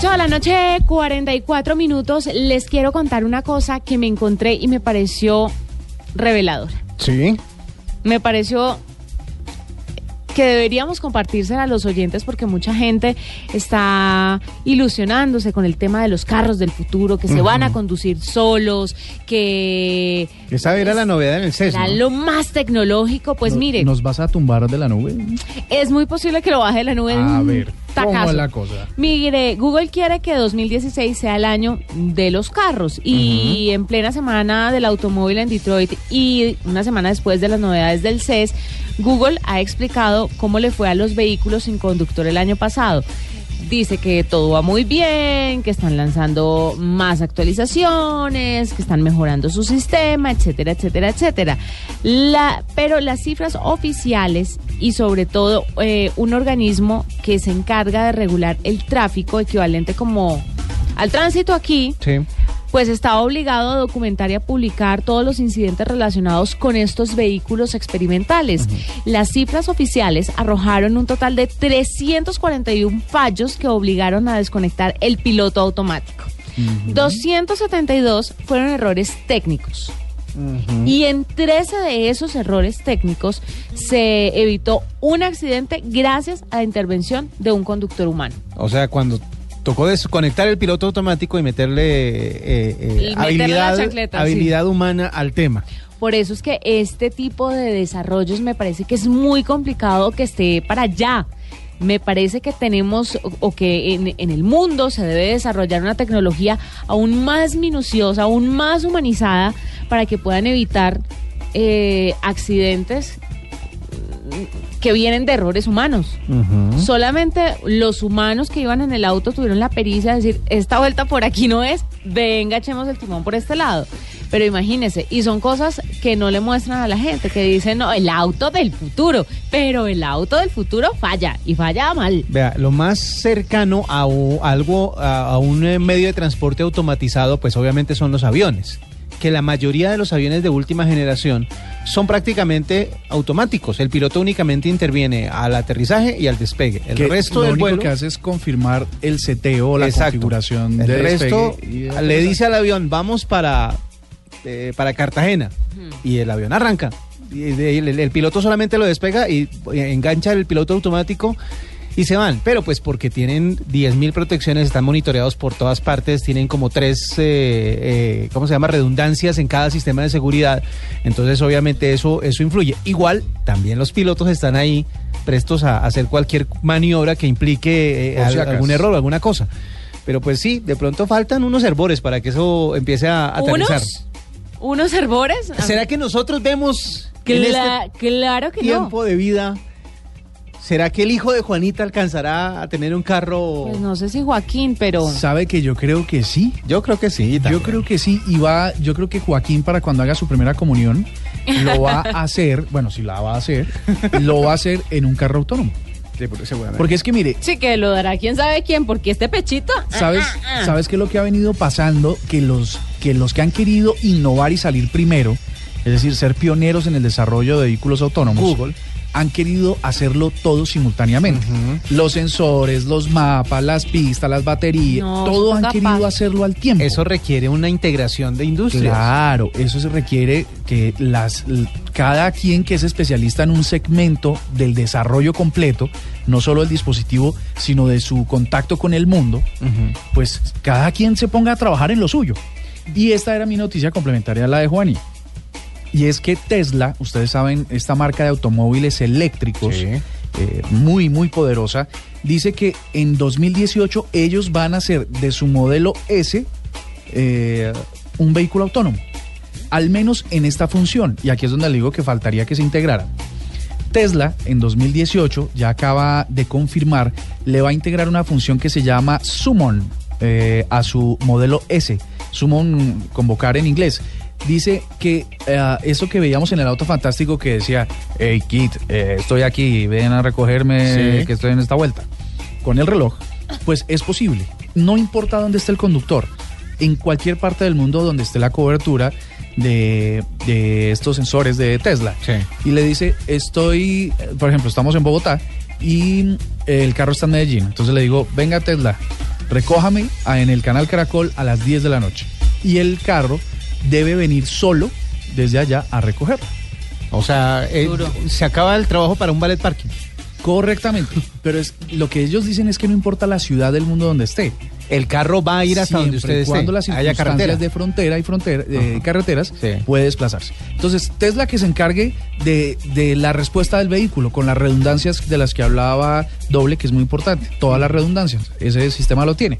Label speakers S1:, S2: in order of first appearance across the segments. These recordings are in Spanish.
S1: 8 de la noche, 44 minutos. Les quiero contar una cosa que me encontré y me pareció reveladora.
S2: Sí.
S1: Me pareció que deberíamos compartírsela a los oyentes porque mucha gente está ilusionándose con el tema de los carros del futuro, que se van a conducir solos, que
S2: Esa era la novedad en el CES. ¿no?
S1: lo más tecnológico. Pues mire,
S3: ¿Nos vas a tumbar de la nube?
S1: es muy posible que lo baje de la nube. en
S3: A
S1: un
S3: ¿cómo es la cosa?
S1: Mire, Google quiere que 2016 sea el año de los carros y en plena semana del automóvil en Detroit y una semana después de las novedades del CES, Google ha explicado cómo le fue a los vehículos sin conductor el año pasado. Dice que todo va muy bien, que están lanzando más actualizaciones, que están mejorando su sistema, etcétera, etcétera, etcétera. La, pero las cifras oficiales y sobre todo eh, un organismo que se encarga de regular el tráfico equivalente como al tránsito aquí,
S2: Sí.
S1: Pues estaba obligado a documentar y a publicar todos los incidentes relacionados con estos vehículos experimentales. Las cifras oficiales arrojaron un total de 341 fallos que obligaron a desconectar el piloto automático. 272 fueron errores técnicos. Y en 13 de esos errores técnicos se evitó un accidente gracias a la intervención de un conductor humano.
S2: O sea, cuando tocó desconectar el piloto automático y meterle, eh, eh,
S1: Y meterle la
S2: habilidad,
S1: sí.
S2: humana al tema.
S1: Por eso es que este tipo de desarrollos me parece que es muy complicado que esté para allá. Me parece que tenemos o, que en, en el mundo se debe desarrollar una tecnología aún más minuciosa, aún más humanizada para que puedan evitar eh, accidentes que vienen de errores humanos. Solamente los humanos que iban en el auto tuvieron la pericia de decir, esta vuelta por aquí no es, venga, echemos el timón por este lado. Pero imagínense, y son cosas que no le muestran a la gente, que dicen, no, el auto del futuro, pero el auto del futuro falla, y falla mal.
S2: Vea, lo más cercano a, algo, a, a un eh, medio de transporte automatizado, pues obviamente son los aviones. Que la mayoría de los aviones de última generación son prácticamente automáticos. El piloto únicamente interviene al aterrizaje y al despegue. El
S3: Que
S2: resto
S3: lo
S2: del
S3: único
S2: vuelo.
S3: que hace es confirmar el seteo o la
S2: Exacto.
S3: configuración
S2: El
S3: de
S2: resto
S3: despegue
S2: le dice al avión, vamos para, eh, para Cartagena. Y el avión arranca. Y de- el, el piloto solamente lo despega y engancha el piloto automático y se van. Pero pues porque tienen 10.000 protecciones, están monitoreados por todas partes, tienen como tres, eh, eh, ¿cómo se llama? Redundancias en cada sistema de seguridad. Entonces obviamente eso, eso influye. Igual, también los pilotos están ahí prestos a hacer cualquier maniobra que implique eh,
S3: si
S2: algún error o alguna cosa. Pero pues sí, de pronto faltan unos hervores para que eso empiece a aterrizar.
S1: ¿Unos? ¿Unos hervores?
S2: ¿Será que nosotros vemos
S1: Cla-
S2: este
S1: claro que no.
S2: tiempo de vida? ¿Será que el hijo de Juanita alcanzará a tener un carro?
S1: Pues no sé si Joaquín, pero...
S3: ¿Sabe que yo creo que sí?
S2: Yo creo que sí.
S3: Yo creo que sí, y va, yo creo que Joaquín para cuando haga su primera comunión lo va a hacer, bueno, si la va a hacer, lo va a hacer en un carro autónomo.
S2: Sí, porque seguramente.
S3: Porque es que mire,
S1: Sí, que lo dará quién sabe quién, porque este pechito...
S3: ¿sabes,
S1: ah, ah, ah.
S3: ¿sabes qué es lo que ha venido pasando? Que los, que los que han querido innovar y salir primero, es decir, ser pioneros en el desarrollo de vehículos autónomos,
S2: Google.
S3: Han querido hacerlo todo simultáneamente. Los sensores, los mapas, las pistas, las baterías,
S1: No,
S3: todo han querido hacerlo al tiempo.
S2: Eso requiere una integración de industrias.
S3: Claro, eso se requiere que las cada quien que es especialista en un segmento del desarrollo completo, no solo del dispositivo, sino de su contacto con el mundo, pues cada quien se ponga a trabajar en lo suyo. Y esta era mi noticia complementaria a la de Juaní. Y es que Tesla, ustedes saben, esta marca de automóviles eléctricos,
S2: Sí.
S3: eh, muy, muy poderosa, dice que en 2018 ellos van a hacer de su modelo S eh, un vehículo autónomo. Al menos en esta función. Y aquí es donde le digo que faltaría que se integrara. Tesla en 2018 ya acaba de confirmar, le va a integrar una función que se llama Summon eh, a su modelo S. Summon, convocar en inglés. Dice que eh, eso que veíamos en el auto fantástico que decía, hey Kit, eh, estoy aquí, ven a recogerme
S2: Sí.
S3: que estoy en esta vuelta. Con el reloj, pues es posible. No importa dónde esté el conductor, en cualquier parte del mundo donde esté la cobertura de, de estos sensores de Tesla.
S2: Sí.
S3: Y le dice, estoy, eh, por ejemplo, estamos en Bogotá y el carro está en Medellín. Entonces le digo, venga Tesla, recójame en el canal Caracol a las 10 de la noche. Y el carro debe venir solo desde allá a recogerlo.
S2: O sea, eh, se acaba el trabajo para un ballet parking.
S3: Correctamente. Pero es, lo que ellos dicen es que no importa la ciudad del mundo donde esté.
S2: El carro va a ir hasta donde
S3: Siempre y
S2: ustedes
S3: cuando las
S2: haya carretera.
S3: circunstancias de frontera y frontera, de
S2: Ajá.
S3: carreteras
S2: Sí.
S3: puede desplazarse. Entonces, Tesla que se encargue de, de la respuesta del vehículo con las redundancias de las que hablaba Doble, que es muy importante. Todas las redundancias. Ese sistema lo tiene.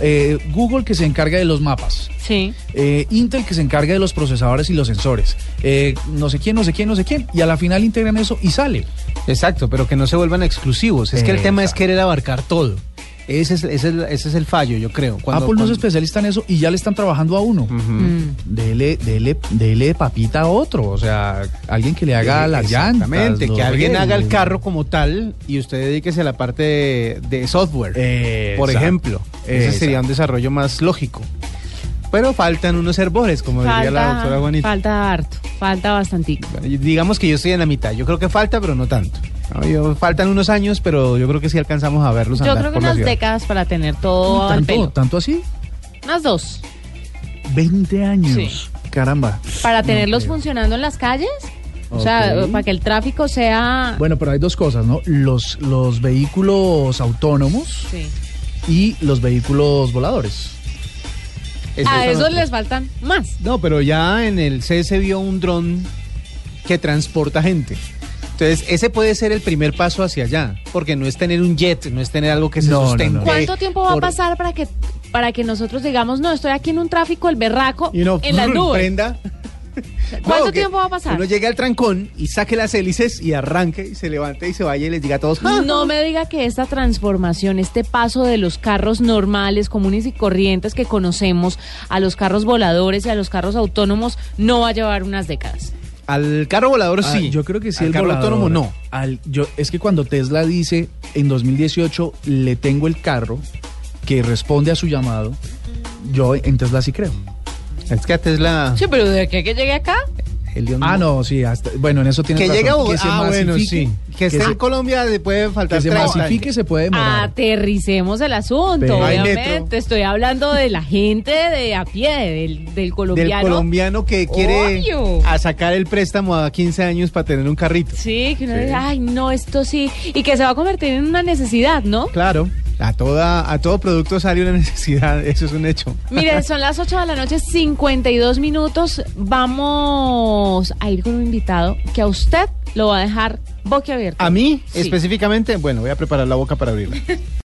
S3: Eh, Google que se encarga de los mapas.
S1: Sí.
S3: Eh, Intel que se encarga de los procesadores y los sensores. Eh, no sé quién, no sé quién, no sé quién. Y a la final integran eso y sale.
S2: Exacto, pero que no se vuelvan exclusivos. Es que el tema es querer abarcar todo. Ese es, ese es el, ese es el fallo, yo creo. Cuando-
S3: Apple no es especialista en eso y ya le están trabajando a uno.
S2: Ujú.
S1: Mm.
S3: Dele, dele, dele papita a otro, o sea, alguien que le haga las llantas.
S2: Exactamente,
S3: los
S2: que alguien haga el carro como tal y usted dedíquese a la parte de, de software,
S3: Eh,
S2: por
S3: exacto.
S2: ejemplo. Ese
S3: Exacto.
S2: sería un desarrollo más lógico. Pero faltan unos herbores, como diría la doctora
S1: Falta,
S2: Juanita.
S1: falta harto, falta bastantico.
S2: Digamos que yo estoy en la mitad. Yo creo que falta, pero no tanto. No, yo- faltan unos años, pero yo creo que sí alcanzamos a verlos
S1: Yo
S2: andar
S1: creo que unas décadas para tener todo al
S3: ¿Tanto,
S1: pelo.
S3: ¿Tanto así?
S1: Unas dos.
S3: 20 años.
S1: Sí.
S3: Caramba.
S1: Para tenerlos funcionando en las calles. O sea, para que el tráfico sea...
S3: Bueno, pero hay dos cosas, ¿no? Los, los vehículos autónomos
S1: Sí.
S3: y los vehículos voladores.
S2: Eso
S1: A esos les faltan más.
S2: No, pero ya en el C se vio un dron que transporta gente. Entonces, ese puede ser el primer paso hacia allá, porque no es tener un jet, no es tener algo que se
S3: No, no,
S2: sustente.
S3: no.
S1: ¿Cuánto tiempo va a pasar para que para que nosotros digamos, no, estoy aquí en un tráfico, el berraco,
S2: Y
S1: en las nubes?
S2: prenda.
S1: ¿Cuánto
S2: No,
S1: tiempo va a pasar?
S2: Uno llegue al trancón y saque las hélices y arranque y se levante y se vaya y les diga a todos. "Ah,
S1: No me diga que esta transformación, este paso de los carros normales, comunes y corrientes que conocemos a los carros voladores y a los carros autónomos no va a llevar unas décadas.
S2: Al carro volador
S3: Ah,
S2: sí.
S3: yo creo que sí.
S2: Al
S3: el
S2: carro
S3: volador.
S2: autónomo no.
S3: Al, yo, es que cuando Tesla dice en 2018 le tengo el carro que responde a su llamado, yo en Tesla sí creo.
S2: Es que a Tesla.
S1: Sí, pero de que, que llegue acá.
S2: El
S3: Ah, no, sí, hasta, bueno, en eso tiene
S2: Que
S3: razón.
S2: llegue a
S3: que
S2: Bogotá.
S3: se
S2: Ah, bueno, sí. Que esté
S3: se-
S2: en Colombia le puede faltar
S3: que se
S2: 30
S3: masifique se puede demorar.
S1: Aterricemos el asunto,
S3: Pero-
S1: obviamente.
S2: metro.
S1: Estoy hablando de la gente de a pie, del, del
S2: Del
S1: colombiano.
S2: colombiano que quiere
S1: Obvio.
S2: a sacar el préstamo a 15 años para tener un carrito.
S1: Sí, que uno
S2: Sí.
S1: dice, ay, no, esto sí. Y que se va a convertir en una necesidad, ¿no?
S2: Claro. A, toda, a todo producto sale una necesidad, eso es un hecho.
S1: Mire, son las 8 de la noche, 52 minutos. Vamos a ir con un invitado que a usted lo va a dejar boquiabierto.
S2: A mí,
S1: Sí.
S2: específicamente, bueno, voy a preparar la boca para abrirla.